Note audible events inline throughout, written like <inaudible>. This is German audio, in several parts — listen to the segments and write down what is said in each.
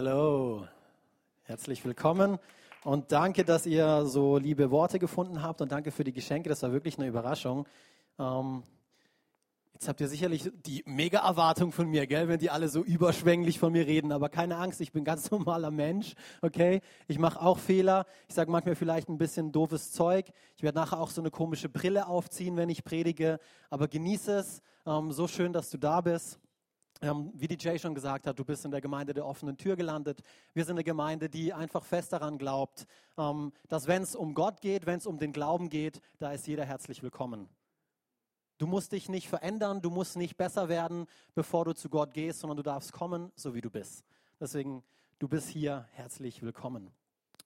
Hello, herzlich willkommen und danke, dass ihr so liebe Worte gefunden habt und danke für die Geschenke. Das war wirklich eine Überraschung. Ähm, jetzt habt ihr sicherlich die mega Erwartung von mir, gell, wenn die alle so überschwänglich von mir reden. Aber keine Angst, ich bin ganz <laughs> normaler Mensch, okay? Ich mache auch Fehler. Ich sage manchmal vielleicht ein bisschen doofes Zeug. Ich werde nachher auch so eine komische Brille aufziehen, wenn ich predige. Aber genieße es. Ähm, so schön, dass du da bist. Ähm, wie Jay schon gesagt hat, du bist in der Gemeinde der offenen Tür gelandet. Wir sind eine Gemeinde, die einfach fest daran glaubt, ähm, dass wenn es um Gott geht, wenn es um den Glauben geht, da ist jeder herzlich willkommen. Du musst dich nicht verändern, du musst nicht besser werden, bevor du zu Gott gehst, sondern du darfst kommen, so wie du bist. Deswegen, du bist hier herzlich willkommen.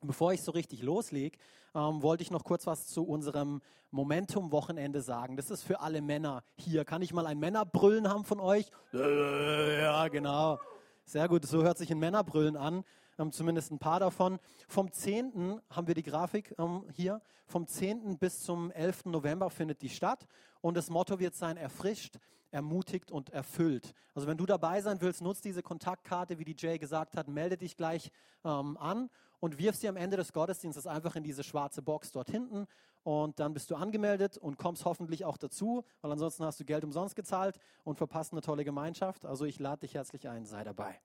Bevor ich so richtig loslege, ähm, wollte ich noch kurz was zu unserem Momentum-Wochenende sagen. Das ist für alle Männer hier. Kann ich mal ein Männerbrüllen haben von euch? Ja, genau. Sehr gut, so hört sich ein Männerbrüllen an. Ähm, zumindest ein paar davon. Vom 10. haben wir die Grafik ähm, hier. Vom 10. bis zum 11. November findet die statt. Und das Motto wird sein, erfrischt, ermutigt und erfüllt. Also wenn du dabei sein willst, nutzt diese Kontaktkarte, wie die Jay gesagt hat, melde dich gleich ähm, an und wirf sie am Ende des Gottesdienstes einfach in diese schwarze Box dort hinten und dann bist du angemeldet und kommst hoffentlich auch dazu, weil ansonsten hast du Geld umsonst gezahlt und verpasst eine tolle Gemeinschaft. Also ich lade dich herzlich ein, sei dabei.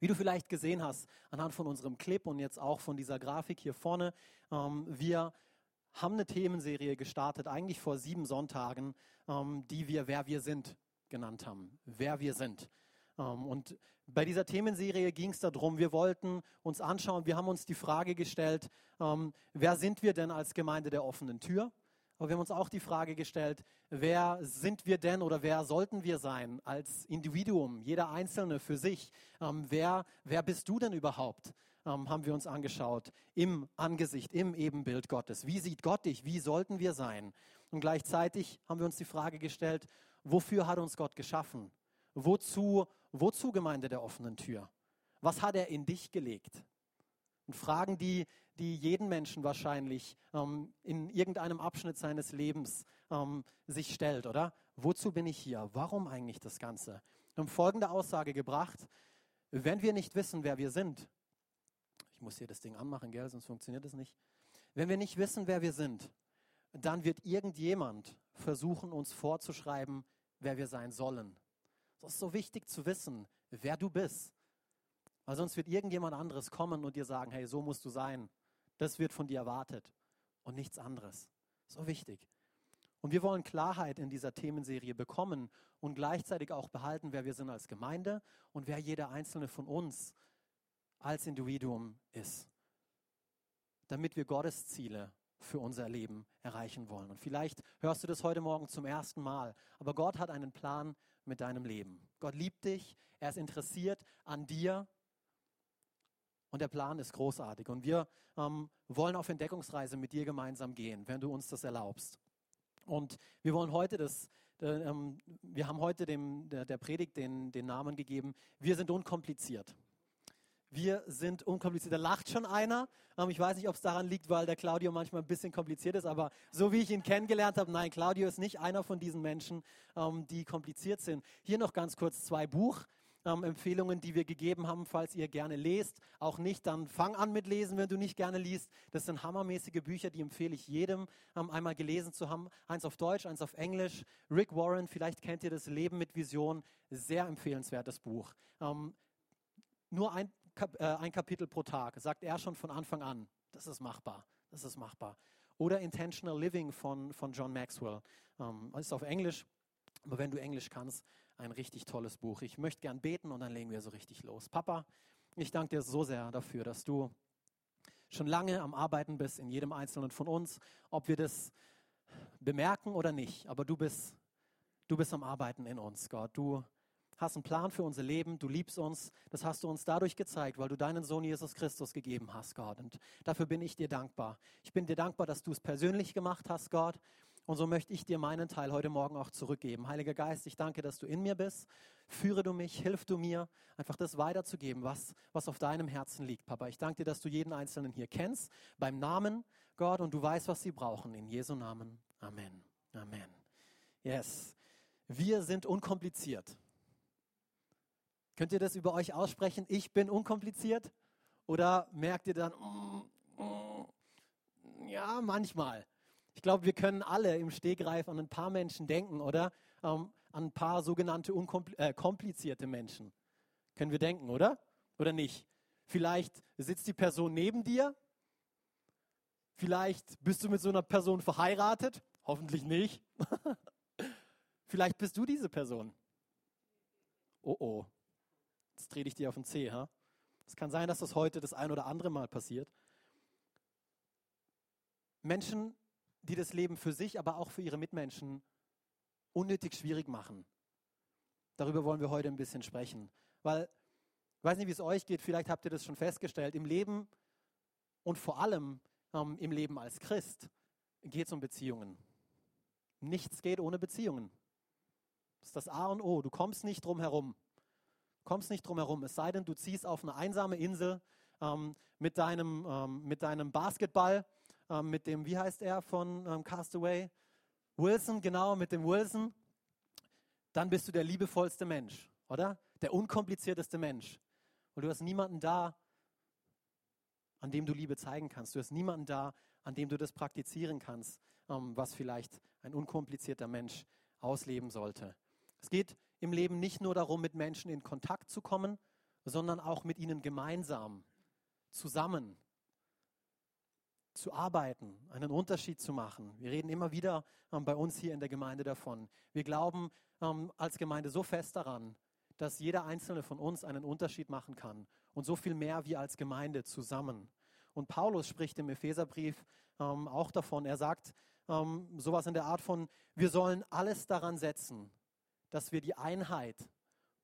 Wie du vielleicht gesehen hast, anhand von unserem Clip und jetzt auch von dieser Grafik hier vorne, ähm, wir haben eine Themenserie gestartet, eigentlich vor sieben Sonntagen, ähm, die wir Wer wir sind genannt haben. Wer wir sind. Ähm, und bei dieser Themenserie ging es darum, wir wollten uns anschauen, wir haben uns die Frage gestellt, ähm, wer sind wir denn als Gemeinde der offenen Tür? Aber wir haben uns auch die Frage gestellt, wer sind wir denn oder wer sollten wir sein als Individuum, jeder Einzelne für sich? Ähm, wer, wer bist du denn überhaupt? Ähm, haben wir uns angeschaut im Angesicht, im Ebenbild Gottes. Wie sieht Gott dich? Wie sollten wir sein? Und gleichzeitig haben wir uns die Frage gestellt, wofür hat uns Gott geschaffen? Wozu Wozu Gemeinde der offenen Tür? Was hat er in dich gelegt? Und Fragen, die, die jeden Menschen wahrscheinlich ähm, in irgendeinem Abschnitt seines Lebens ähm, sich stellt, oder? Wozu bin ich hier? Warum eigentlich das Ganze? Wir haben folgende Aussage gebracht. Wenn wir nicht wissen, wer wir sind, ich muss hier das Ding anmachen, gell, sonst funktioniert es nicht. Wenn wir nicht wissen, wer wir sind, dann wird irgendjemand versuchen, uns vorzuschreiben, wer wir sein sollen. Es ist so wichtig zu wissen, wer du bist. Weil sonst wird irgendjemand anderes kommen und dir sagen, hey, so musst du sein. Das wird von dir erwartet und nichts anderes. So wichtig. Und wir wollen Klarheit in dieser Themenserie bekommen und gleichzeitig auch behalten, wer wir sind als Gemeinde und wer jeder einzelne von uns als Individuum ist. Damit wir Gottes Ziele für unser Leben erreichen wollen. Und vielleicht hörst du das heute Morgen zum ersten Mal, aber Gott hat einen Plan mit deinem Leben. Gott liebt dich, er ist interessiert an dir und der Plan ist großartig. Und wir ähm, wollen auf Entdeckungsreise mit dir gemeinsam gehen, wenn du uns das erlaubst. Und wir wollen heute das, äh, ähm, wir haben heute dem, der, der Predigt den, den Namen gegeben, wir sind unkompliziert. Wir sind unkompliziert. Da lacht schon einer. Ähm, ich weiß nicht, ob es daran liegt, weil der Claudio manchmal ein bisschen kompliziert ist, aber so wie ich ihn kennengelernt habe, nein, Claudio ist nicht einer von diesen Menschen, ähm, die kompliziert sind. Hier noch ganz kurz zwei Buchempfehlungen, ähm, die wir gegeben haben, falls ihr gerne lest. Auch nicht, dann fang an mit Lesen, wenn du nicht gerne liest. Das sind hammermäßige Bücher, die empfehle ich jedem, einmal gelesen zu haben. Eins auf Deutsch, eins auf Englisch. Rick Warren, vielleicht kennt ihr das Leben mit Vision. Sehr empfehlenswertes Buch. nur ein ein Kapitel pro Tag, sagt er schon von Anfang an. Das ist machbar, das ist machbar. Oder Intentional Living von, von John Maxwell. Ähm, ist auf Englisch, aber wenn du Englisch kannst, ein richtig tolles Buch. Ich möchte gern beten und dann legen wir so richtig los. Papa, ich danke dir so sehr dafür, dass du schon lange am Arbeiten bist in jedem Einzelnen von uns, ob wir das bemerken oder nicht. Aber du bist, du bist am Arbeiten in uns, Gott. Du hast einen Plan für unser Leben, du liebst uns. Das hast du uns dadurch gezeigt, weil du deinen Sohn Jesus Christus gegeben hast, Gott. Und dafür bin ich dir dankbar. Ich bin dir dankbar, dass du es persönlich gemacht hast, Gott. Und so möchte ich dir meinen Teil heute Morgen auch zurückgeben. Heiliger Geist, ich danke, dass du in mir bist. Führe du mich, hilf du mir, einfach das weiterzugeben, was, was auf deinem Herzen liegt, Papa. Ich danke dir, dass du jeden Einzelnen hier kennst, beim Namen, Gott, und du weißt, was sie brauchen. In Jesu Namen. Amen. Amen. Yes. Wir sind unkompliziert. Könnt ihr das über euch aussprechen? Ich bin unkompliziert? Oder merkt ihr dann, mm, mm, ja, manchmal. Ich glaube, wir können alle im Stegreif an ein paar Menschen denken, oder? Ähm, an ein paar sogenannte äh, komplizierte Menschen. Können wir denken, oder? Oder nicht? Vielleicht sitzt die Person neben dir. Vielleicht bist du mit so einer Person verheiratet. Hoffentlich nicht. <laughs> Vielleicht bist du diese Person. Oh oh. Jetzt dreh dich dir auf den Zeh? Es kann sein, dass das heute das ein oder andere Mal passiert. Menschen, die das Leben für sich, aber auch für ihre Mitmenschen unnötig schwierig machen. Darüber wollen wir heute ein bisschen sprechen. Weil, ich weiß nicht, wie es euch geht, vielleicht habt ihr das schon festgestellt, im Leben und vor allem ähm, im Leben als Christ geht es um Beziehungen. Nichts geht ohne Beziehungen. Das ist das A und O. Du kommst nicht drum herum. Kommst nicht drum herum. Es sei denn, du ziehst auf eine einsame Insel ähm, mit, deinem, ähm, mit deinem Basketball, ähm, mit dem, wie heißt er von ähm, Castaway? Wilson, genau, mit dem Wilson. Dann bist du der liebevollste Mensch, oder? Der unkomplizierteste Mensch. Und du hast niemanden da, an dem du Liebe zeigen kannst. Du hast niemanden da, an dem du das praktizieren kannst, ähm, was vielleicht ein unkomplizierter Mensch ausleben sollte. Es geht im Leben nicht nur darum, mit Menschen in Kontakt zu kommen, sondern auch mit ihnen gemeinsam, zusammen zu arbeiten, einen Unterschied zu machen. Wir reden immer wieder ähm, bei uns hier in der Gemeinde davon. Wir glauben ähm, als Gemeinde so fest daran, dass jeder einzelne von uns einen Unterschied machen kann und so viel mehr wie als Gemeinde zusammen. Und Paulus spricht im Epheserbrief ähm, auch davon. Er sagt ähm, sowas in der Art von, wir sollen alles daran setzen, dass wir die Einheit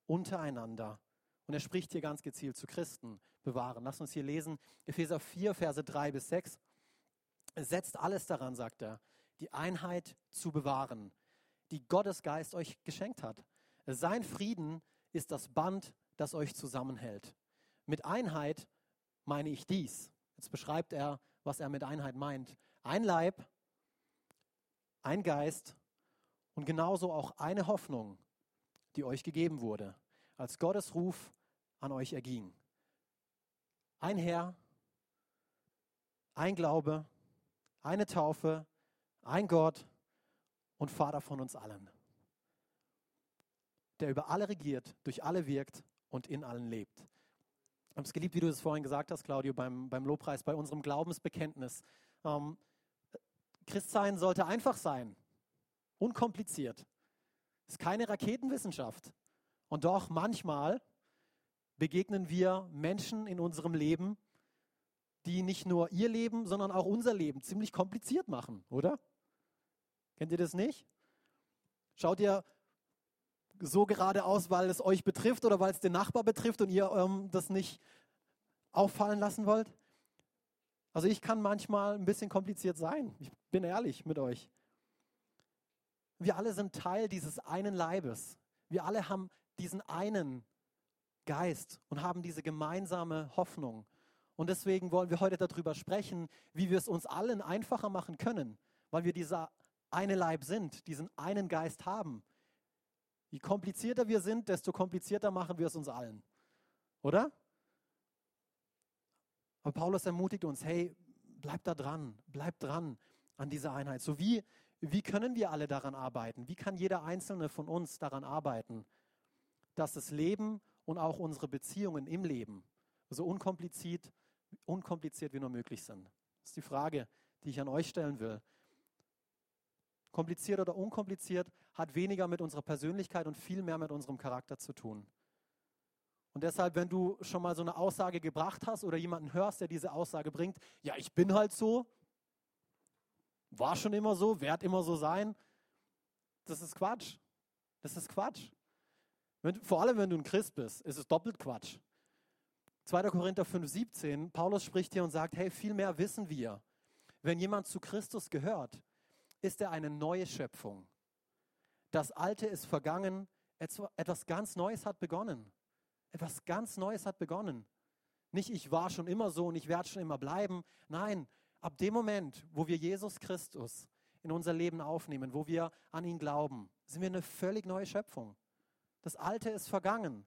untereinander, und er spricht hier ganz gezielt zu Christen, bewahren. Lass uns hier lesen, Epheser 4, Verse 3 bis 6. Setzt alles daran, sagt er, die Einheit zu bewahren, die Gottes Geist euch geschenkt hat. Sein Frieden ist das Band, das euch zusammenhält. Mit Einheit meine ich dies. Jetzt beschreibt er, was er mit Einheit meint. Ein Leib, ein Geist und genauso auch eine Hoffnung, die euch gegeben wurde, als Gottes Ruf an euch erging. Ein Herr, ein Glaube, eine Taufe, ein Gott und Vater von uns allen, der über alle regiert, durch alle wirkt und in allen lebt. Ich habe es geliebt, wie du es vorhin gesagt hast, Claudio, beim, beim Lobpreis, bei unserem Glaubensbekenntnis. Ähm, Christsein sollte einfach sein. Unkompliziert. Ist keine Raketenwissenschaft. Und doch manchmal begegnen wir Menschen in unserem Leben, die nicht nur ihr Leben, sondern auch unser Leben ziemlich kompliziert machen, oder? Kennt ihr das nicht? Schaut ihr so gerade aus, weil es euch betrifft oder weil es den Nachbar betrifft und ihr ähm, das nicht auffallen lassen wollt? Also ich kann manchmal ein bisschen kompliziert sein. Ich bin ehrlich mit euch. Wir alle sind Teil dieses einen Leibes. Wir alle haben diesen einen Geist und haben diese gemeinsame Hoffnung. Und deswegen wollen wir heute darüber sprechen, wie wir es uns allen einfacher machen können, weil wir dieser eine Leib sind, diesen einen Geist haben. Je komplizierter wir sind, desto komplizierter machen wir es uns allen. Oder? Aber Paulus ermutigt uns, hey, bleib da dran, bleib dran an dieser Einheit. So wie wie können wir alle daran arbeiten? Wie kann jeder einzelne von uns daran arbeiten, dass das Leben und auch unsere Beziehungen im Leben so unkompliziert, unkompliziert wie nur möglich sind? Das ist die Frage, die ich an euch stellen will. Kompliziert oder unkompliziert hat weniger mit unserer Persönlichkeit und viel mehr mit unserem Charakter zu tun. Und deshalb, wenn du schon mal so eine Aussage gebracht hast oder jemanden hörst, der diese Aussage bringt, ja, ich bin halt so, war schon immer so, wird immer so sein. Das ist Quatsch. Das ist Quatsch. Wenn, vor allem, wenn du ein Christ bist, ist es doppelt Quatsch. 2. Korinther 5, 17, Paulus spricht hier und sagt, hey, viel mehr wissen wir. Wenn jemand zu Christus gehört, ist er eine neue Schöpfung. Das Alte ist vergangen, etwas ganz Neues hat begonnen. Etwas ganz Neues hat begonnen. Nicht, ich war schon immer so und ich werde schon immer bleiben. Nein, Ab dem Moment, wo wir Jesus Christus in unser Leben aufnehmen, wo wir an ihn glauben, sind wir eine völlig neue Schöpfung. Das Alte ist vergangen.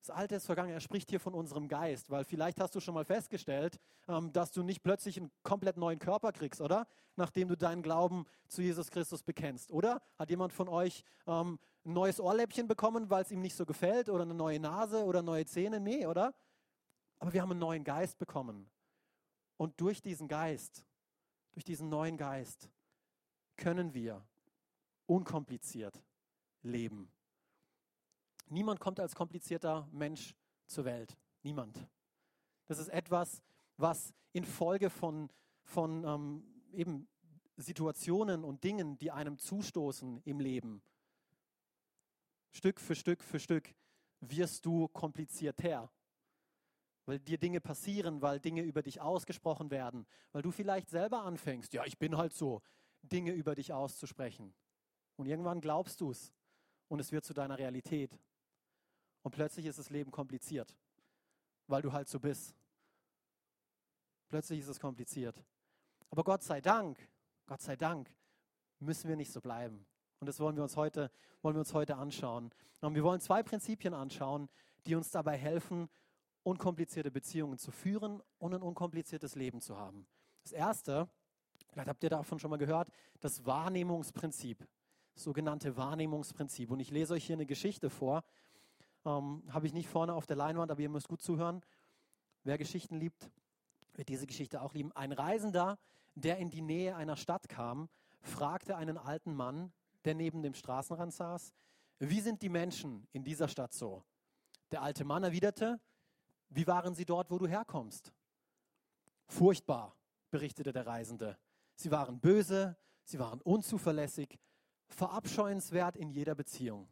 Das Alte ist vergangen. Er spricht hier von unserem Geist, weil vielleicht hast du schon mal festgestellt, ähm, dass du nicht plötzlich einen komplett neuen Körper kriegst, oder? Nachdem du deinen Glauben zu Jesus Christus bekennst. Oder hat jemand von euch ähm, ein neues Ohrläppchen bekommen, weil es ihm nicht so gefällt? Oder eine neue Nase oder neue Zähne? Nee, oder? Aber wir haben einen neuen Geist bekommen. Und durch diesen Geist, durch diesen neuen Geist, können wir unkompliziert leben. Niemand kommt als komplizierter Mensch zur Welt. Niemand. Das ist etwas, was infolge von, von ähm, eben Situationen und Dingen, die einem zustoßen im Leben, Stück für Stück für Stück wirst du komplizierter. Weil dir Dinge passieren, weil Dinge über dich ausgesprochen werden, weil du vielleicht selber anfängst, ja, ich bin halt so, Dinge über dich auszusprechen. Und irgendwann glaubst du es und es wird zu deiner Realität. Und plötzlich ist das Leben kompliziert, weil du halt so bist. Plötzlich ist es kompliziert. Aber Gott sei Dank, Gott sei Dank, müssen wir nicht so bleiben. Und das wollen wir uns heute, wollen wir uns heute anschauen. Und wir wollen zwei Prinzipien anschauen, die uns dabei helfen, unkomplizierte Beziehungen zu führen und ein unkompliziertes Leben zu haben. Das erste, vielleicht habt ihr davon schon mal gehört, das Wahrnehmungsprinzip. Das sogenannte Wahrnehmungsprinzip. Und ich lese euch hier eine Geschichte vor ähm, Habe ich nicht vorne auf der Leinwand, aber ihr müsst gut zuhören. Wer Geschichten liebt, wird diese Geschichte auch lieben. Ein Reisender, der in die Nähe einer Stadt kam, fragte einen alten Mann, der neben dem Straßenrand saß, wie sind die Menschen in dieser Stadt so? Der alte Mann erwiderte, wie waren sie dort, wo du herkommst? Furchtbar, berichtete der Reisende. Sie waren böse, sie waren unzuverlässig, verabscheuenswert in jeder Beziehung.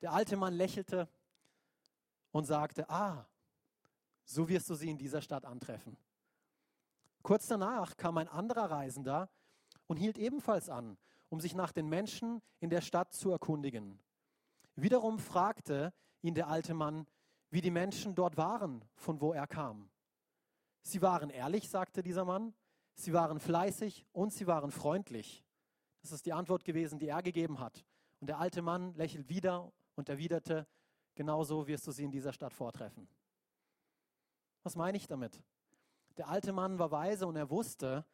Der alte Mann lächelte und sagte, ah, so wirst du sie in dieser Stadt antreffen. Kurz danach kam ein anderer Reisender und hielt ebenfalls an, um sich nach den Menschen in der Stadt zu erkundigen. Wiederum fragte ihn der alte Mann, wie die Menschen dort waren, von wo er kam. Sie waren ehrlich, sagte dieser Mann, sie waren fleißig und sie waren freundlich. Das ist die Antwort gewesen, die er gegeben hat. Und der alte Mann lächelt wieder und erwiderte, genauso wirst du sie in dieser Stadt vortreffen. Was meine ich damit? Der alte Mann war weise und er wusste,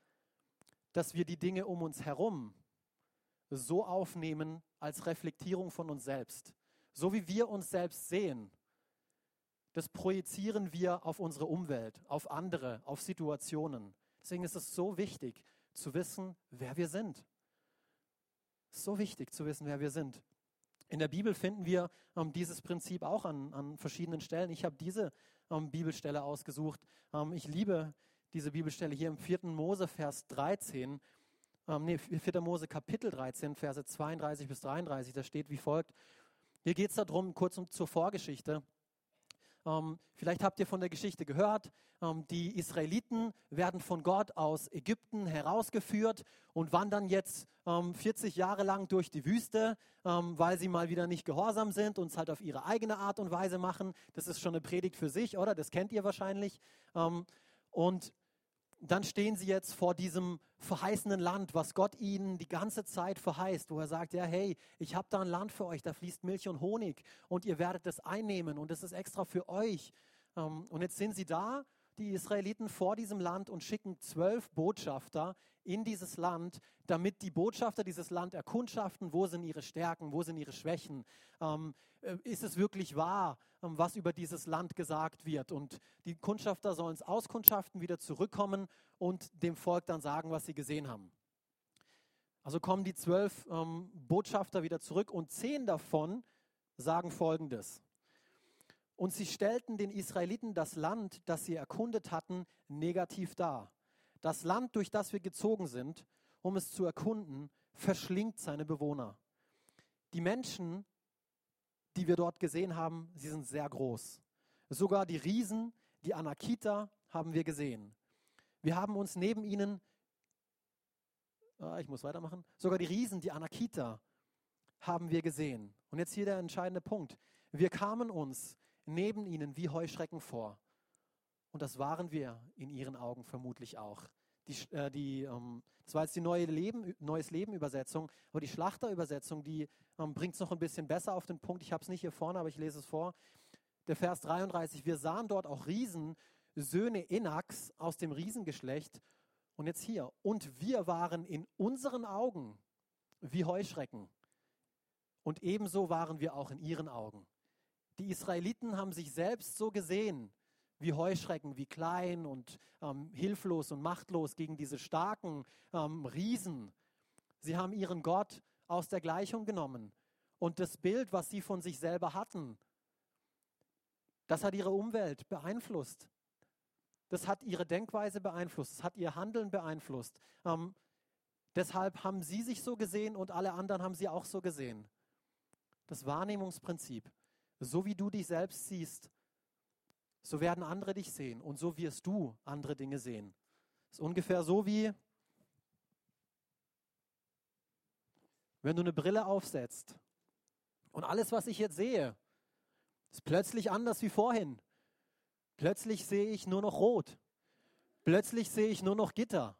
dass wir die Dinge um uns herum so aufnehmen als Reflektierung von uns selbst. So wie wir uns selbst sehen, das projizieren wir auf unsere Umwelt, auf andere, auf Situationen. Deswegen ist es so wichtig zu wissen, wer wir sind. So wichtig zu wissen, wer wir sind. In der Bibel finden wir ähm, dieses Prinzip auch an, an verschiedenen Stellen. Ich habe diese ähm, Bibelstelle ausgesucht. Ähm, ich liebe diese Bibelstelle hier im 4. Mose, Vers 13. Ähm, nee, 4. Mose, Kapitel 13, Verse 32 bis 33. Da steht wie folgt. Hier geht es darum, kurz um, zur Vorgeschichte. Ähm, vielleicht habt ihr von der Geschichte gehört. Ähm, die Israeliten werden von Gott aus Ägypten herausgeführt und wandern jetzt ähm, 40 Jahre lang durch die Wüste, ähm, weil sie mal wieder nicht gehorsam sind und es halt auf ihre eigene Art und Weise machen. Das ist schon eine Predigt für sich, oder? Das kennt ihr wahrscheinlich. Ähm, und dann stehen sie jetzt vor diesem verheißenen Land, was Gott ihnen die ganze Zeit verheißt, wo er sagt, ja, hey, ich habe da ein Land für euch, da fließt Milch und Honig und ihr werdet das einnehmen und das ist extra für euch. Ähm, und jetzt sind sie da die Israeliten vor diesem Land und schicken zwölf Botschafter in dieses Land, damit die Botschafter dieses Land erkundschaften, wo sind ihre Stärken, wo sind ihre Schwächen. Ähm, äh, ist es wirklich wahr, ähm, was über dieses Land gesagt wird? Und die Kundschafter sollen es auskundschaften, wieder zurückkommen und dem Volk dann sagen, was sie gesehen haben. Also kommen die zwölf ähm, Botschafter wieder zurück und zehn davon sagen Folgendes. Und sie stellten den Israeliten das Land, das sie erkundet hatten, negativ dar. Das Land, durch das wir gezogen sind, um es zu erkunden, verschlingt seine Bewohner. Die Menschen, die wir dort gesehen haben, sie sind sehr groß. Sogar die Riesen, die Anakita, haben wir gesehen. Wir haben uns neben ihnen, ah, ich muss weitermachen, sogar die Riesen, die Anakita, haben wir gesehen. Und jetzt hier der entscheidende Punkt. Wir kamen uns neben ihnen wie Heuschrecken vor. Und das waren wir in ihren Augen vermutlich auch. Die, äh, die, ähm, das war jetzt die neue Leben, Neues Leben Übersetzung, aber die Schlachter Übersetzung, die ähm, bringt es noch ein bisschen besser auf den Punkt. Ich habe es nicht hier vorne, aber ich lese es vor. der Vers 33, wir sahen dort auch Riesen, Söhne Enaks aus dem Riesengeschlecht. Und jetzt hier, und wir waren in unseren Augen wie Heuschrecken. Und ebenso waren wir auch in ihren Augen. Die Israeliten haben sich selbst so gesehen wie Heuschrecken, wie klein und ähm, hilflos und machtlos gegen diese starken ähm, Riesen. Sie haben ihren Gott aus der Gleichung genommen. Und das Bild, was sie von sich selber hatten, das hat ihre Umwelt beeinflusst. Das hat ihre Denkweise beeinflusst. Das hat ihr Handeln beeinflusst. Ähm, deshalb haben sie sich so gesehen und alle anderen haben sie auch so gesehen. Das Wahrnehmungsprinzip. So wie du dich selbst siehst, so werden andere dich sehen und so wirst du andere Dinge sehen. Das ist ungefähr so wie, wenn du eine Brille aufsetzt und alles, was ich jetzt sehe, ist plötzlich anders wie vorhin. Plötzlich sehe ich nur noch rot. Plötzlich sehe ich nur noch Gitter.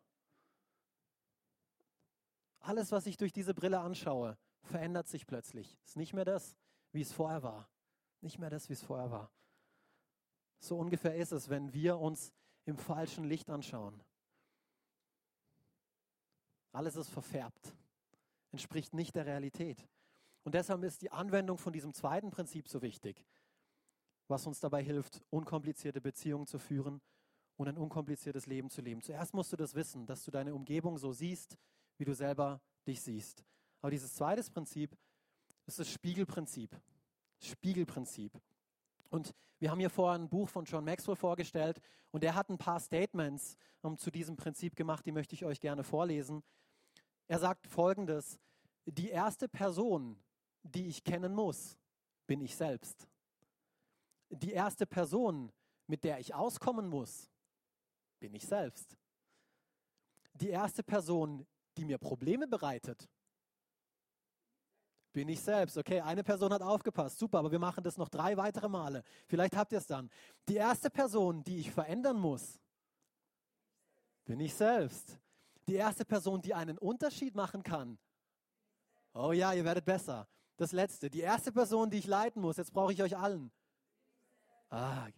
Alles, was ich durch diese Brille anschaue, verändert sich plötzlich. Ist nicht mehr das, wie es vorher war. Nicht mehr das, wie es vorher war. So ungefähr ist es, wenn wir uns im falschen Licht anschauen. Alles ist verfärbt, entspricht nicht der Realität. Und deshalb ist die Anwendung von diesem zweiten Prinzip so wichtig, was uns dabei hilft, unkomplizierte Beziehungen zu führen und ein unkompliziertes Leben zu leben. Zuerst musst du das wissen, dass du deine Umgebung so siehst, wie du selber dich siehst. Aber dieses zweite Prinzip ist das Spiegelprinzip. Spiegelprinzip. Und wir haben hier vorher ein Buch von John Maxwell vorgestellt und er hat ein paar Statements um, zu diesem Prinzip gemacht, die möchte ich euch gerne vorlesen. Er sagt folgendes, die erste Person, die ich kennen muss, bin ich selbst. Die erste Person, mit der ich auskommen muss, bin ich selbst. Die erste Person, die mir Probleme bereitet, bin ich selbst. Okay, eine Person hat aufgepasst. Super, aber wir machen das noch drei weitere Male. Vielleicht habt ihr es dann. Die erste Person, die ich verändern muss, bin ich selbst. Die erste Person, die einen Unterschied machen kann. Oh ja, ihr werdet besser. Das letzte. Die erste Person, die ich leiten muss. Jetzt brauche ich euch allen. Ah,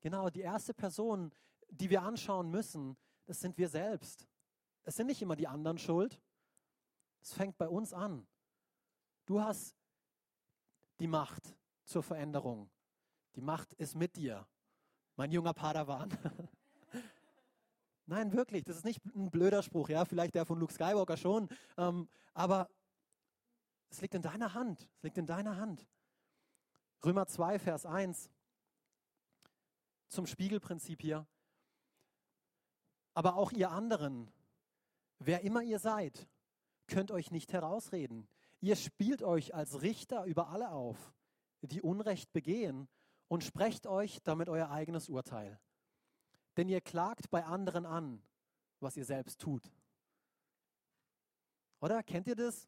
genau. Die erste Person, die wir anschauen müssen, das sind wir selbst. Es sind nicht immer die anderen schuld. Es fängt bei uns an. Du hast die Macht zur Veränderung. Die Macht ist mit dir, mein junger Padawan. <laughs> Nein, wirklich, das ist nicht ein blöder Spruch, ja, vielleicht der von Luke Skywalker schon, ähm, aber es liegt in deiner Hand, es liegt in deiner Hand. Römer 2, Vers 1 zum Spiegelprinzip hier. Aber auch ihr anderen, wer immer ihr seid, könnt euch nicht herausreden. Ihr spielt euch als Richter über alle auf, die Unrecht begehen und sprecht euch damit euer eigenes Urteil. Denn ihr klagt bei anderen an, was ihr selbst tut. Oder kennt ihr das?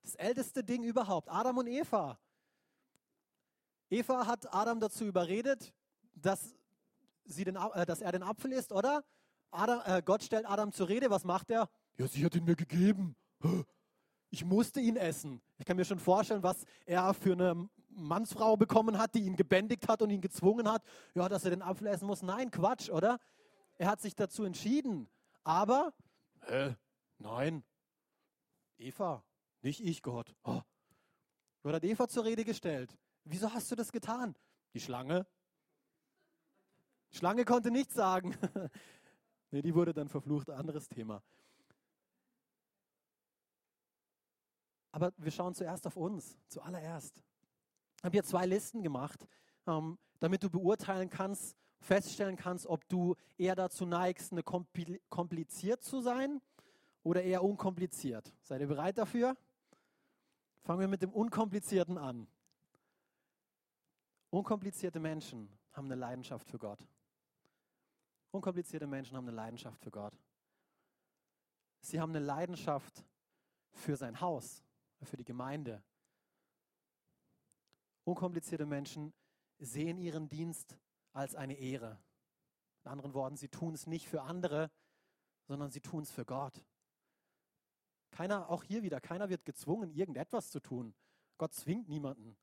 Das älteste Ding überhaupt, Adam und Eva. Eva hat Adam dazu überredet, dass, sie den, äh, dass er den Apfel isst, oder? Adam, äh, Gott stellt Adam zur Rede, was macht er? Ja, sie hat ihn mir gegeben. Ich musste ihn essen. Ich kann mir schon vorstellen, was er für eine Mannsfrau bekommen hat, die ihn gebändigt hat und ihn gezwungen hat, ja, dass er den Apfel essen muss. Nein, Quatsch, oder? Er hat sich dazu entschieden. Aber, äh, nein, Eva, nicht ich, Gott. Oh. Gott hat Eva zur Rede gestellt. Wieso hast du das getan? Die Schlange. Die Schlange konnte nichts sagen. <laughs> nee, die wurde dann verflucht, anderes Thema. Aber wir schauen zuerst auf uns, zuallererst. Ich habe hier zwei Listen gemacht, ähm, damit du beurteilen kannst, feststellen kannst, ob du eher dazu neigst, eine kompliziert zu sein oder eher unkompliziert. Seid ihr bereit dafür? Fangen wir mit dem Unkomplizierten an. Unkomplizierte Menschen haben eine Leidenschaft für Gott. Unkomplizierte Menschen haben eine Leidenschaft für Gott. Sie haben eine Leidenschaft für sein Haus für die Gemeinde. Unkomplizierte Menschen sehen ihren Dienst als eine Ehre. In anderen Worten, sie tun es nicht für andere, sondern sie tun es für Gott. Keiner, auch hier wieder, keiner wird gezwungen, irgendetwas zu tun. Gott zwingt niemanden.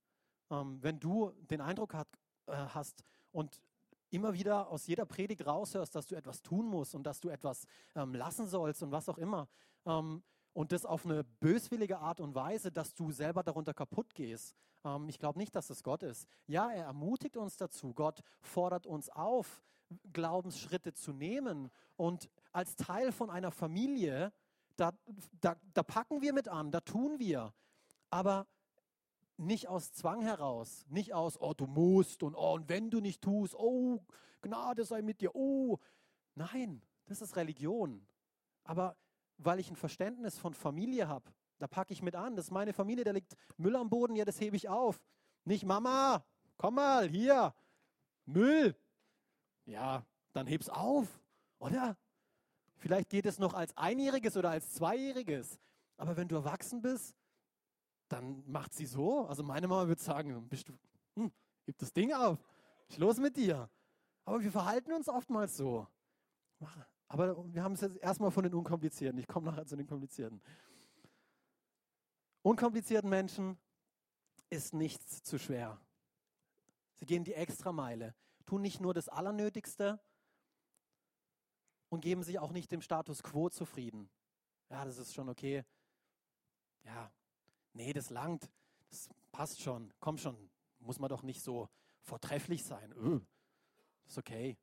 Ähm, wenn du den Eindruck hat, äh, hast und immer wieder aus jeder Predigt raushörst, dass du etwas tun musst und dass du etwas ähm, lassen sollst und was auch immer. Ähm, und das auf eine böswillige Art und Weise, dass du selber darunter kaputt gehst. Ähm, ich glaube nicht, dass es Gott ist. Ja, er ermutigt uns dazu. Gott fordert uns auf, Glaubensschritte zu nehmen. Und als Teil von einer Familie, da, da, da packen wir mit an, da tun wir. Aber nicht aus Zwang heraus, nicht aus, oh, du musst und, oh, und wenn du nicht tust, oh, Gnade sei mit dir, oh. Nein, das ist Religion. Aber weil ich ein Verständnis von Familie habe, da packe ich mit an. Das ist meine Familie, da liegt Müll am Boden, ja, das hebe ich auf. Nicht Mama, komm mal, hier, Müll. Ja, dann heb's auf, oder? Vielleicht geht es noch als Einjähriges oder als Zweijähriges. Aber wenn du erwachsen bist, dann macht sie so. Also meine Mama würde sagen, bist du, hm, gib das Ding auf. Ist los mit dir? Aber wir verhalten uns oftmals so. Aber wir haben es jetzt erstmal von den Unkomplizierten. Ich komme nachher zu den Komplizierten. Unkomplizierten Menschen ist nichts zu schwer. Sie gehen die Extrameile, tun nicht nur das Allernötigste und geben sich auch nicht dem Status quo zufrieden. Ja, das ist schon okay. Ja, nee, das langt, das passt schon, komm schon, muss man doch nicht so vortrefflich sein. Öh, ist okay.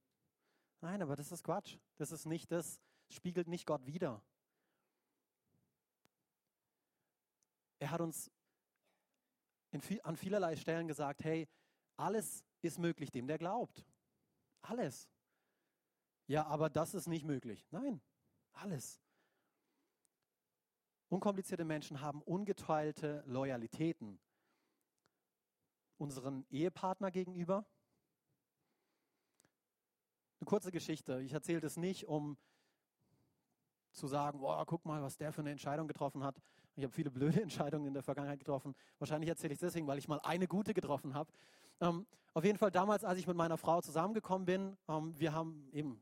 Nein, aber das ist Quatsch. Das ist nicht das, spiegelt nicht Gott wider. Er hat uns viel, an vielerlei Stellen gesagt, hey, alles ist möglich dem, der glaubt. Alles. Ja, aber das ist nicht möglich. Nein, alles. Unkomplizierte Menschen haben ungeteilte Loyalitäten. Unseren Ehepartner gegenüber. Eine kurze Geschichte. Ich erzähle das nicht, um zu sagen, oh, guck mal, was der für eine Entscheidung getroffen hat. Ich habe viele blöde <laughs> Entscheidungen in der Vergangenheit getroffen. Wahrscheinlich erzähle ich es deswegen, weil ich mal eine gute getroffen habe. Ähm, auf jeden Fall damals, als ich mit meiner Frau zusammengekommen bin, ähm, wir haben eben,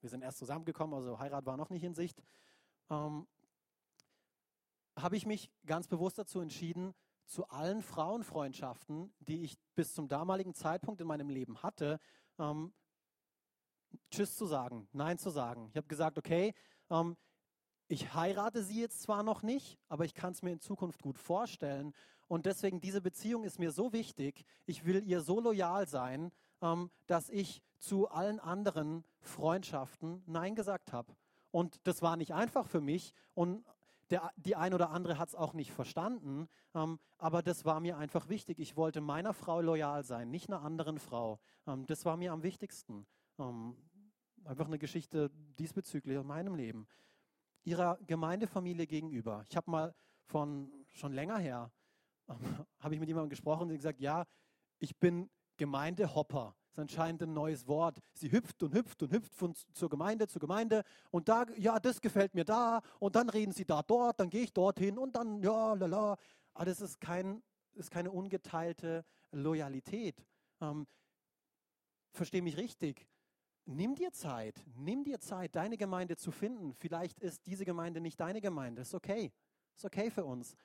wir sind erst zusammengekommen, also Heirat war noch nicht in Sicht. Ähm, habe ich mich ganz bewusst dazu entschieden, zu allen Frauenfreundschaften, die ich bis zum damaligen Zeitpunkt in meinem Leben hatte, ähm, Tschüss zu sagen, Nein zu sagen. Ich habe gesagt, okay, ähm, ich heirate sie jetzt zwar noch nicht, aber ich kann es mir in Zukunft gut vorstellen. Und deswegen, diese Beziehung ist mir so wichtig. Ich will ihr so loyal sein, ähm, dass ich zu allen anderen Freundschaften Nein gesagt habe. Und das war nicht einfach für mich. Und der, die ein oder andere hat es auch nicht verstanden, ähm, aber das war mir einfach wichtig. Ich wollte meiner Frau loyal sein, nicht einer anderen Frau. Ähm, das war mir am wichtigsten. Ähm, einfach eine Geschichte diesbezüglich aus meinem Leben. Ihrer Gemeindefamilie gegenüber. Ich habe mal von schon länger her, ähm, <laughs> habe ich mit jemandem gesprochen, und gesagt, ja, ich bin Gemeindehopper. Das ist anscheinend ein neues Wort. Sie hüpft und hüpft und hüpft von zur Gemeinde zu Gemeinde und da, ja, das gefällt mir da und dann reden sie da dort, dann gehe ich dorthin und dann, ja, lala. Aber das ist, kein, ist keine ungeteilte Loyalität. Ähm, Verstehe mich richtig. Nimm dir Zeit, nimm dir Zeit, deine Gemeinde zu finden. Vielleicht ist diese Gemeinde nicht deine Gemeinde. Ist okay. Ist okay für uns.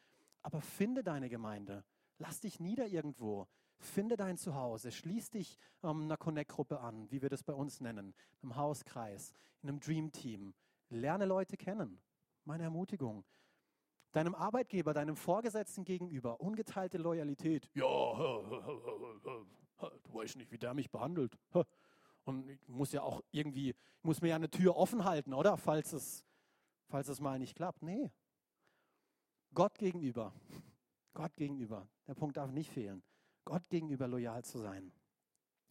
Aber finde deine Gemeinde. Lass dich nieder irgendwo. Finde dein Zuhause, schließ dich ähm, einer Connect-Gruppe an, wie wir das bei uns nennen, einem Hauskreis, in einem Dream-Team. Lerne Leute kennen. Meine Ermutigung. Deinem Arbeitgeber, deinem Vorgesetzten gegenüber, ungeteilte Loyalität. Ja, <laughs> du weißt nicht, wie der mich behandelt. Und ich muss ja auch irgendwie, ich muss mir ja eine Tür offen halten, oder? Falls es, falls es mal nicht klappt. Nee. Gott gegenüber. Gott gegenüber. Der Punkt darf nicht fehlen. Gott gegenüber loyal zu sein.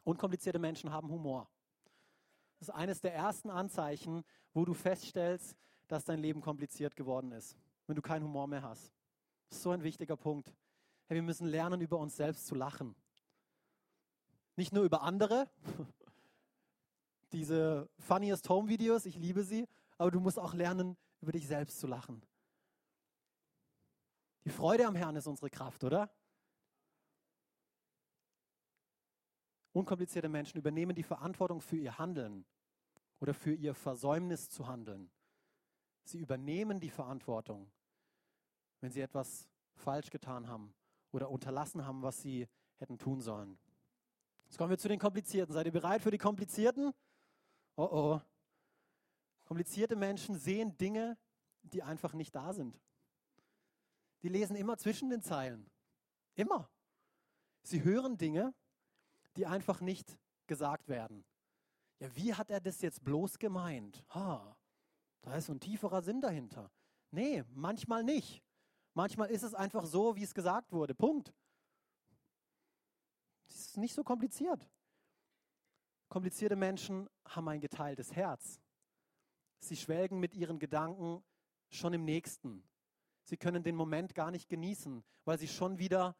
Unkomplizierte Menschen haben Humor. Das ist eines der ersten Anzeichen, wo du feststellst, dass dein Leben kompliziert geworden ist, wenn du keinen Humor mehr hast. Das ist so ein wichtiger Punkt. Hey, wir müssen lernen, über uns selbst zu lachen. Nicht nur über andere, diese Funniest Home Videos, ich liebe sie, aber du musst auch lernen, über dich selbst zu lachen. Die Freude am Herrn ist unsere Kraft, oder? Unkomplizierte Menschen übernehmen die Verantwortung für ihr Handeln oder für ihr Versäumnis zu handeln. Sie übernehmen die Verantwortung, wenn sie etwas falsch getan haben oder unterlassen haben, was sie hätten tun sollen. Jetzt kommen wir zu den Komplizierten. Seid ihr bereit für die Komplizierten? Oh oh. Komplizierte Menschen sehen Dinge, die einfach nicht da sind. Die lesen immer zwischen den Zeilen. Immer. Sie hören Dinge, die einfach nicht gesagt werden. Ja, wie hat er das jetzt bloß gemeint? Ha, da ist so ein tieferer Sinn dahinter. Nee, manchmal nicht. Manchmal ist es einfach so, wie es gesagt wurde. Punkt. Es ist nicht so kompliziert. Komplizierte Menschen haben ein geteiltes Herz. Sie schwelgen mit ihren Gedanken schon im Nächsten. Sie können den Moment gar nicht genießen, weil sie schon wieder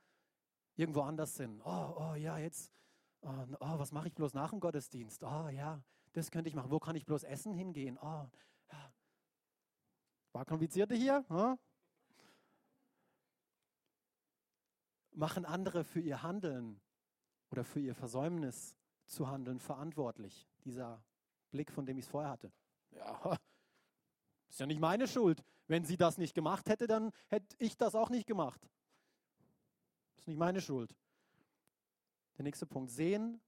irgendwo anders sind. Oh, oh ja, jetzt, oh, oh was mache ich bloß nach dem Gottesdienst? Oh ja, das könnte ich machen. Wo kann ich bloß essen hingehen? Oh, ja. War komplizierter hier? Hm? Machen andere für ihr Handeln oder für ihr Versäumnis zu handeln verantwortlich. Dieser Blick, von dem ich es vorher hatte. Ja, <laughs> ist ja nicht meine Schuld. Wenn sie das nicht gemacht hätte, dann hätte ich das auch nicht gemacht. Ist nicht meine Schuld. Der nächste Punkt. Sehen,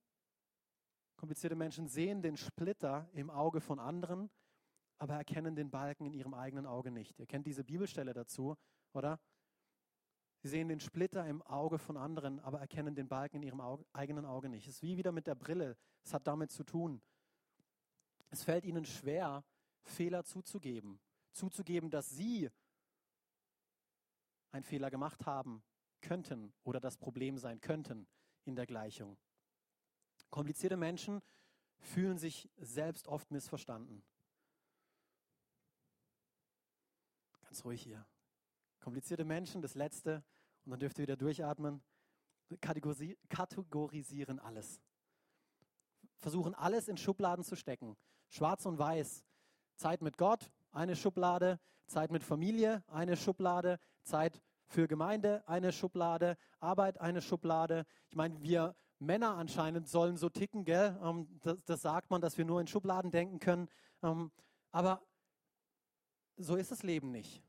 komplizierte Menschen sehen den Splitter im Auge von anderen, aber erkennen den Balken in ihrem eigenen Auge nicht. Ihr kennt diese Bibelstelle dazu, oder? Sie sehen den Splitter im Auge von anderen, aber erkennen den Balken in ihrem Auge, eigenen Auge nicht. Es ist wie wieder mit der Brille. Es hat damit zu tun. Es fällt ihnen schwer, Fehler zuzugeben. Zuzugeben, dass sie einen Fehler gemacht haben könnten oder das Problem sein könnten in der Gleichung. Komplizierte Menschen fühlen sich selbst oft missverstanden. Ganz ruhig hier. Komplizierte Menschen, das Letzte, und dann dürft ihr wieder durchatmen, kategorisieren alles. Versuchen alles in Schubladen zu stecken. Schwarz und weiß. Zeit mit Gott, eine Schublade. Zeit mit Familie, eine Schublade. Zeit für Gemeinde, eine Schublade. Arbeit, eine Schublade. Ich meine, wir Männer anscheinend sollen so ticken, gell? Ähm, das, das sagt man, dass wir nur in Schubladen denken können. Ähm, aber so ist das Leben nicht.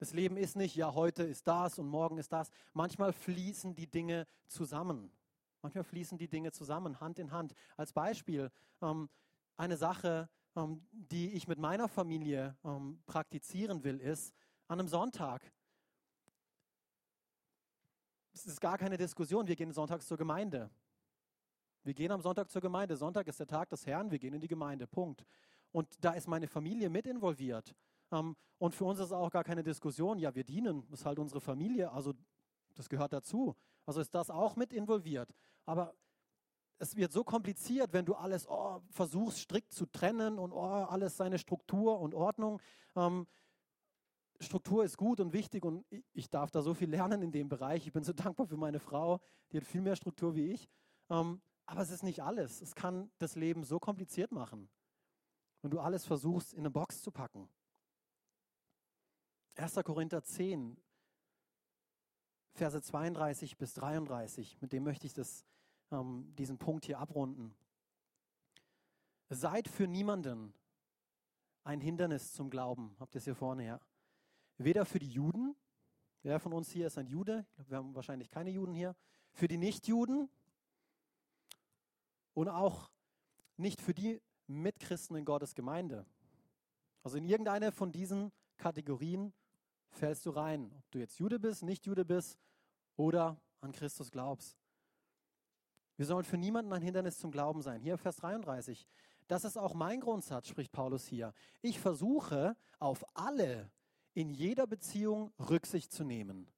Das Leben ist nicht, ja, heute ist das und morgen ist das. Manchmal fließen die Dinge zusammen. Manchmal fließen die Dinge zusammen, Hand in Hand. Als Beispiel ähm, eine Sache, ähm, die ich mit meiner Familie ähm, praktizieren will, ist an einem Sonntag. Es ist gar keine Diskussion. Wir gehen sonntags zur Gemeinde. Wir gehen am Sonntag zur Gemeinde. Sonntag ist der Tag des Herrn. Wir gehen in die Gemeinde. Punkt. Und da ist meine Familie mit involviert. Ähm, und für uns ist auch gar keine Diskussion, ja, wir dienen, das ist halt unsere Familie, also das gehört dazu. Also ist das auch mit involviert. Aber es wird so kompliziert, wenn du alles oh, versuchst strikt zu trennen und oh, alles seine Struktur und Ordnung. Ähm, Struktur ist gut und wichtig und ich darf da so viel <laughs> lernen in dem Bereich. Ich bin so dankbar für meine Frau, die hat viel mehr Struktur wie ich. Ähm, aber es ist nicht alles. Es kann das Leben so kompliziert machen, wenn du alles versuchst in eine Box zu packen. 1. Korinther 10, Verse 32 bis 33, mit dem möchte ich das, ähm, diesen Punkt hier abrunden. Seid für niemanden ein Hindernis zum Glauben. Habt ihr es hier vorne, ja? Weder für die Juden, wer von uns hier ist ein Jude? Wir haben wahrscheinlich keine Juden hier. Für die Nichtjuden und auch nicht für die Mitchristen in Gottes Gemeinde. Also in irgendeine von diesen Kategorien fällst du rein. Ob du jetzt Jude bist, nicht Jude bist oder an Christus glaubst. Wir sollen für niemanden ein Hindernis zum Glauben sein. Hier Vers 33. Das ist auch mein Grundsatz, spricht Paulus hier. Ich versuche auf alle in jeder Beziehung Rücksicht zu nehmen.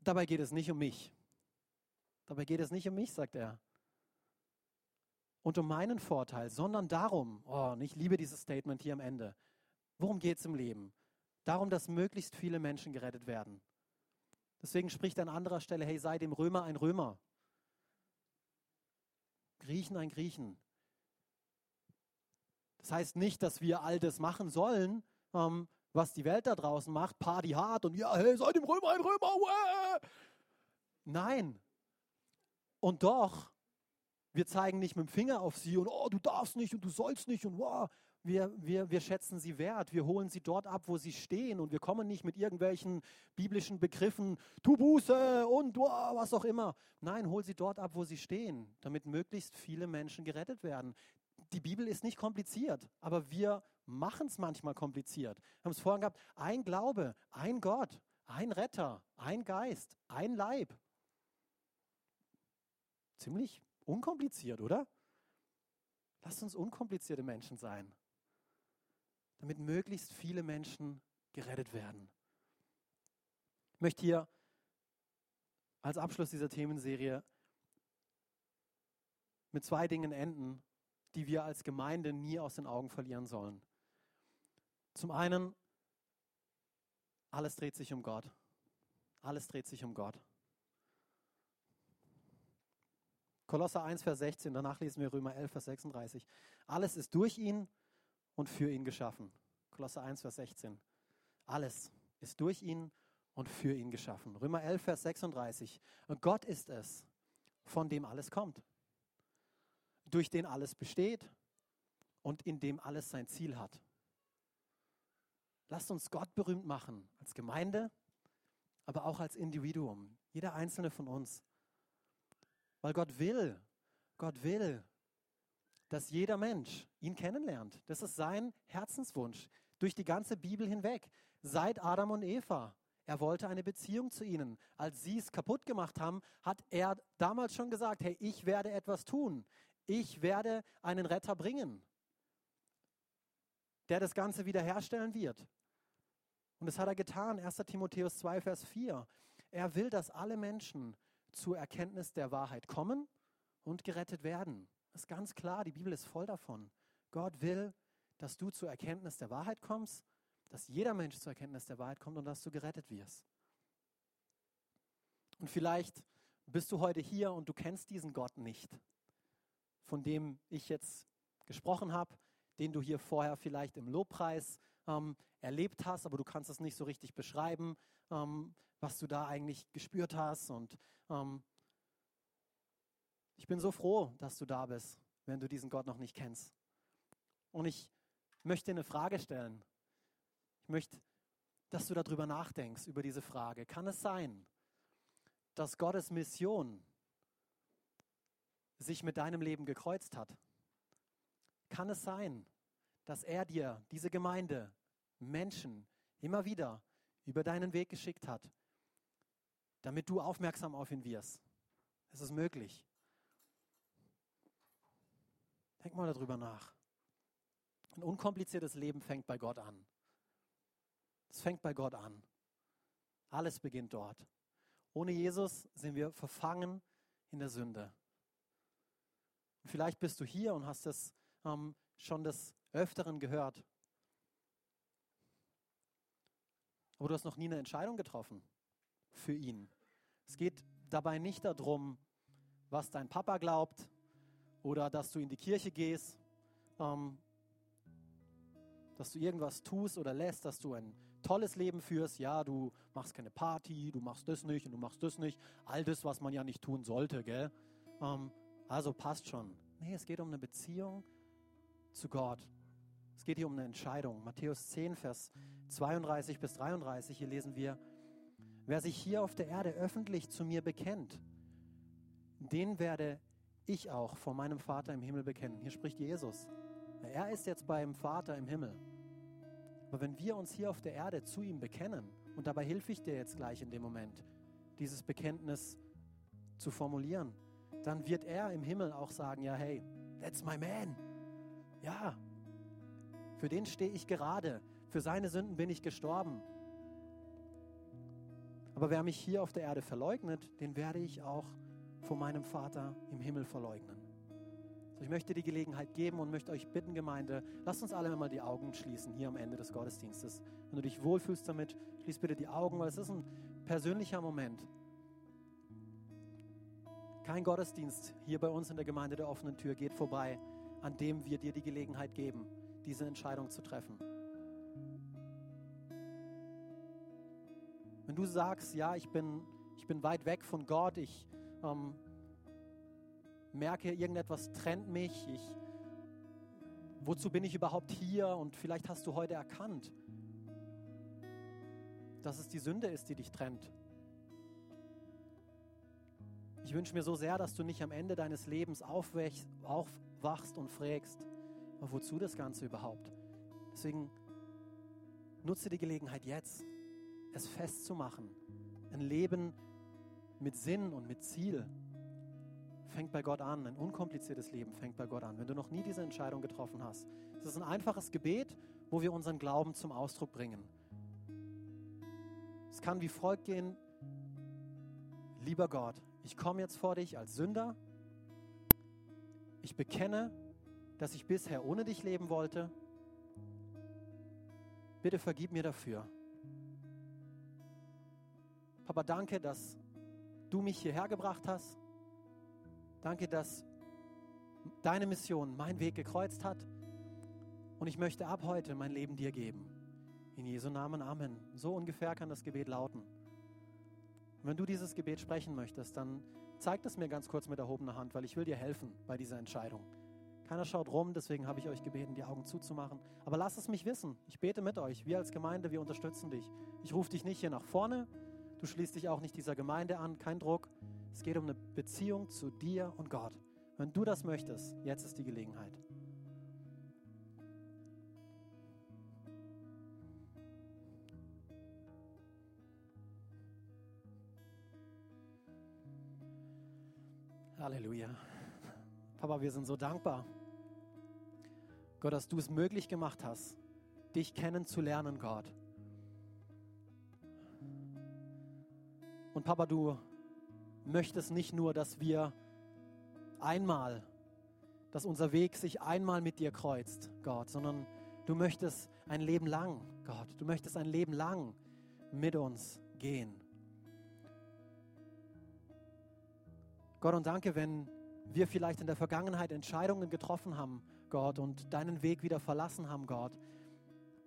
Dabei geht es nicht um mich. Dabei geht es nicht um mich, sagt er. Und um meinen Vorteil, sondern darum, oh, und ich liebe dieses Statement hier am Ende. Worum geht es im Leben? Darum, dass möglichst viele Menschen gerettet werden. Deswegen spricht an anderer Stelle, hey, sei dem Römer ein Römer. Griechen ein Griechen. Das heißt nicht, dass wir all das machen sollen, ähm, was die Welt da draußen macht, Party hart und ja, hey, sei dem Römer ein Römer. Uäh. Nein. Und doch, wir zeigen nicht mit dem Finger auf sie und oh, du darfst nicht und du sollst nicht und wow. Wir, wir, wir schätzen sie wert. Wir holen sie dort ab, wo sie stehen. Und wir kommen nicht mit irgendwelchen biblischen Begriffen, tu Buße und oh, was auch immer. Nein, hol sie dort ab, wo sie stehen, damit möglichst viele Menschen gerettet werden. Die Bibel ist nicht kompliziert, aber wir machen es manchmal kompliziert. Wir haben es vorhin gehabt, ein Glaube, ein Gott, ein Retter, ein Geist, ein Leib. Ziemlich unkompliziert, oder? Lasst uns unkomplizierte Menschen sein, damit möglichst viele Menschen gerettet werden. Ich möchte hier als Abschluss dieser Themenserie mit zwei Dingen enden, die wir als Gemeinde nie aus den Augen verlieren sollen. Zum einen, alles dreht sich um Gott. Alles dreht sich um Gott. Kolosser 1, Vers 16, danach lesen wir Römer 11, Vers 36. Alles ist durch ihn und für ihn geschaffen. Kolosser 1, Vers 16. Alles ist durch ihn und für ihn geschaffen. Römer 11, Vers 36. Und Gott ist es, von dem alles kommt, durch den alles besteht und in dem alles sein Ziel hat. Lasst uns Gott berühmt machen, als Gemeinde, aber auch als Individuum, jeder einzelne von uns. Weil Gott will, Gott will, dass jeder Mensch ihn kennenlernt. Das ist sein Herzenswunsch durch die ganze Bibel hinweg, seit Adam und Eva. Er wollte eine Beziehung zu ihnen. Als sie es kaputt gemacht haben, hat er damals schon gesagt, hey, ich werde etwas tun. Ich werde einen Retter bringen, der das Ganze wiederherstellen wird. Und das hat er getan. 1. Timotheus 2, Vers 4. Er will, dass alle Menschen zur Erkenntnis der Wahrheit kommen und gerettet werden. Das ist ganz klar, die Bibel ist voll davon. Gott will, dass du zur Erkenntnis der Wahrheit kommst, dass jeder Mensch zur Erkenntnis der Wahrheit kommt und dass du gerettet wirst. Und vielleicht bist du heute hier und du kennst diesen Gott nicht, von dem ich jetzt gesprochen habe, den du hier vorher vielleicht im Lobpreis ähm, erlebt hast, aber du kannst es nicht so richtig beschreiben, ähm, was du da eigentlich gespürt hast. Und ähm, ich bin so froh, dass du da bist, wenn du diesen Gott noch nicht kennst. Und ich möchte eine Frage stellen. Ich möchte, dass du darüber nachdenkst, über diese Frage. Kann es sein, dass Gottes Mission sich mit deinem Leben gekreuzt hat? Kann es sein, dass er dir, diese Gemeinde, Menschen immer wieder über deinen Weg geschickt hat, damit du aufmerksam auf ihn wirst. Es ist möglich. Denk mal darüber nach. Ein unkompliziertes Leben fängt bei Gott an. Es fängt bei Gott an. Alles beginnt dort. Ohne Jesus sind wir verfangen in der Sünde. Und vielleicht bist du hier und hast das ähm, schon des Öfteren gehört. Aber du hast noch nie eine Entscheidung getroffen für ihn. Es geht dabei nicht darum, was dein Papa glaubt oder dass du in die Kirche gehst, ähm, dass du irgendwas tust oder lässt, dass du ein tolles Leben führst. Ja, du machst keine Party, du machst das nicht und du machst das nicht. All das, was man ja nicht tun sollte, gell? Ähm, also passt schon. Nee, es geht um eine Beziehung zu Gott. Es geht hier um eine Entscheidung. Matthäus 10, Vers 32 bis 33, hier lesen wir, wer sich hier auf der Erde öffentlich zu mir bekennt, den werde ich auch vor meinem Vater im Himmel bekennen. Hier spricht Jesus. Er ist jetzt beim Vater im Himmel. Aber wenn wir uns hier auf der Erde zu ihm bekennen, und dabei hilf ich dir jetzt gleich in dem Moment, dieses Bekenntnis zu formulieren, dann wird er im Himmel auch sagen, ja, hey, that's my man. Ja, für den stehe ich gerade. Für seine Sünden bin ich gestorben. Aber wer mich hier auf der Erde verleugnet, den werde ich auch vor meinem Vater im Himmel verleugnen. So, ich möchte die Gelegenheit geben und möchte euch bitten, Gemeinde, lasst uns alle mal die Augen schließen hier am Ende des Gottesdienstes. Wenn du dich wohlfühlst damit, schließ bitte die Augen, weil es ist ein persönlicher Moment. Kein Gottesdienst hier bei uns in der Gemeinde der offenen Tür geht vorbei, an dem wir dir die Gelegenheit geben, diese Entscheidung zu treffen. Wenn du sagst, ja, ich bin, ich bin weit weg von Gott, ich ähm, merke, irgendetwas trennt mich, ich wozu bin ich überhaupt hier? Und vielleicht hast du heute erkannt, dass es die Sünde ist, die dich trennt. Ich wünsche mir so sehr, dass du nicht am Ende deines Lebens aufwachst und fragst, wozu das Ganze überhaupt? Deswegen nutze die Gelegenheit jetzt, es festzumachen. Ein Leben mit Sinn und mit Ziel fängt bei Gott an. Ein unkompliziertes Leben fängt bei Gott an. Wenn du noch nie diese Entscheidung getroffen hast, es ist ein einfaches Gebet, wo wir unseren Glauben zum Ausdruck bringen. Es kann wie folgt gehen, lieber Gott, ich komme jetzt vor dich als Sünder. Ich bekenne, dass ich bisher ohne dich leben wollte. Bitte vergib mir dafür. Papa, danke, dass du mich hierher gebracht hast. Danke, dass deine Mission meinen Weg gekreuzt hat. Und ich möchte ab heute mein Leben dir geben. In Jesu Namen, Amen. So ungefähr kann das Gebet lauten. Und wenn du dieses Gebet sprechen möchtest, dann zeig das mir ganz kurz mit erhobener Hand, weil ich will dir helfen bei dieser Entscheidung. Keiner schaut rum, deswegen habe ich euch gebeten, die Augen zuzumachen. Aber lasst es mich wissen. Ich bete mit euch. Wir als Gemeinde, wir unterstützen dich. Ich rufe dich nicht hier nach vorne. Du schließt dich auch nicht dieser Gemeinde an. Kein Druck. Es geht um eine Beziehung zu dir und Gott. Wenn du das möchtest, jetzt ist die Gelegenheit. Halleluja. Papa, wir sind so dankbar. Gott, dass du es möglich gemacht hast, dich kennenzulernen, Gott. Und Papa, du möchtest nicht nur, dass wir einmal, dass unser Weg sich einmal mit dir kreuzt, Gott, sondern du möchtest ein Leben lang, Gott, du möchtest ein Leben lang mit uns gehen. Gott, und danke, wenn wir vielleicht in der Vergangenheit Entscheidungen getroffen haben, Gott, und deinen Weg wieder verlassen haben, Gott.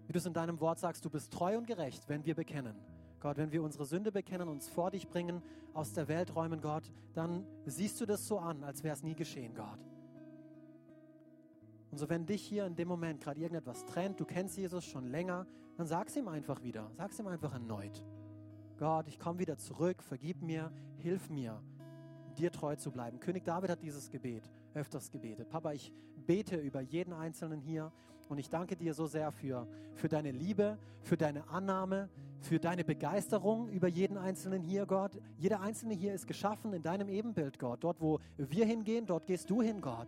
Wie du es in deinem Wort sagst, du bist treu und gerecht, wenn wir bekennen. Gott, wenn wir unsere Sünde bekennen, uns vor dich bringen, aus der Welt räumen, Gott, dann siehst du das so an, als wäre es nie geschehen, Gott. Und so, wenn dich hier in dem Moment gerade irgendetwas trennt, du kennst Jesus schon länger, dann sag es ihm einfach wieder. Sag es ihm einfach erneut. Gott, ich komme wieder zurück, vergib mir, hilf mir dir treu zu bleiben. König David hat dieses Gebet öfters gebetet. Papa, ich bete über jeden Einzelnen hier und ich danke dir so sehr für, für deine Liebe, für deine Annahme, für deine Begeisterung über jeden Einzelnen hier, Gott. Jeder Einzelne hier ist geschaffen in deinem Ebenbild, Gott. Dort, wo wir hingehen, dort gehst du hin, Gott.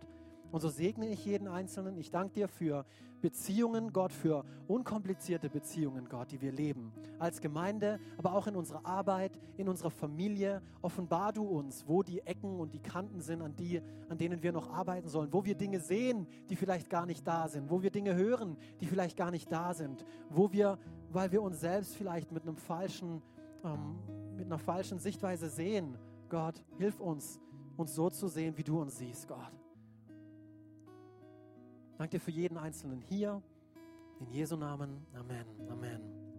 Und so segne ich jeden Einzelnen. Ich danke dir für Beziehungen, Gott, für unkomplizierte Beziehungen, Gott, die wir leben. Als Gemeinde, aber auch in unserer Arbeit, in unserer Familie. Offenbar du uns, wo die Ecken und die Kanten sind, an, die, an denen wir noch arbeiten sollen. Wo wir Dinge sehen, die vielleicht gar nicht da sind. Wo wir Dinge hören, die vielleicht gar nicht da sind. Wo wir, weil wir uns selbst vielleicht mit einem falschen, ähm, mit einer falschen Sichtweise sehen. Gott, hilf uns, uns so zu sehen, wie du uns siehst, Gott. Danke dir für jeden Einzelnen hier. In Jesu Namen. Amen. Amen.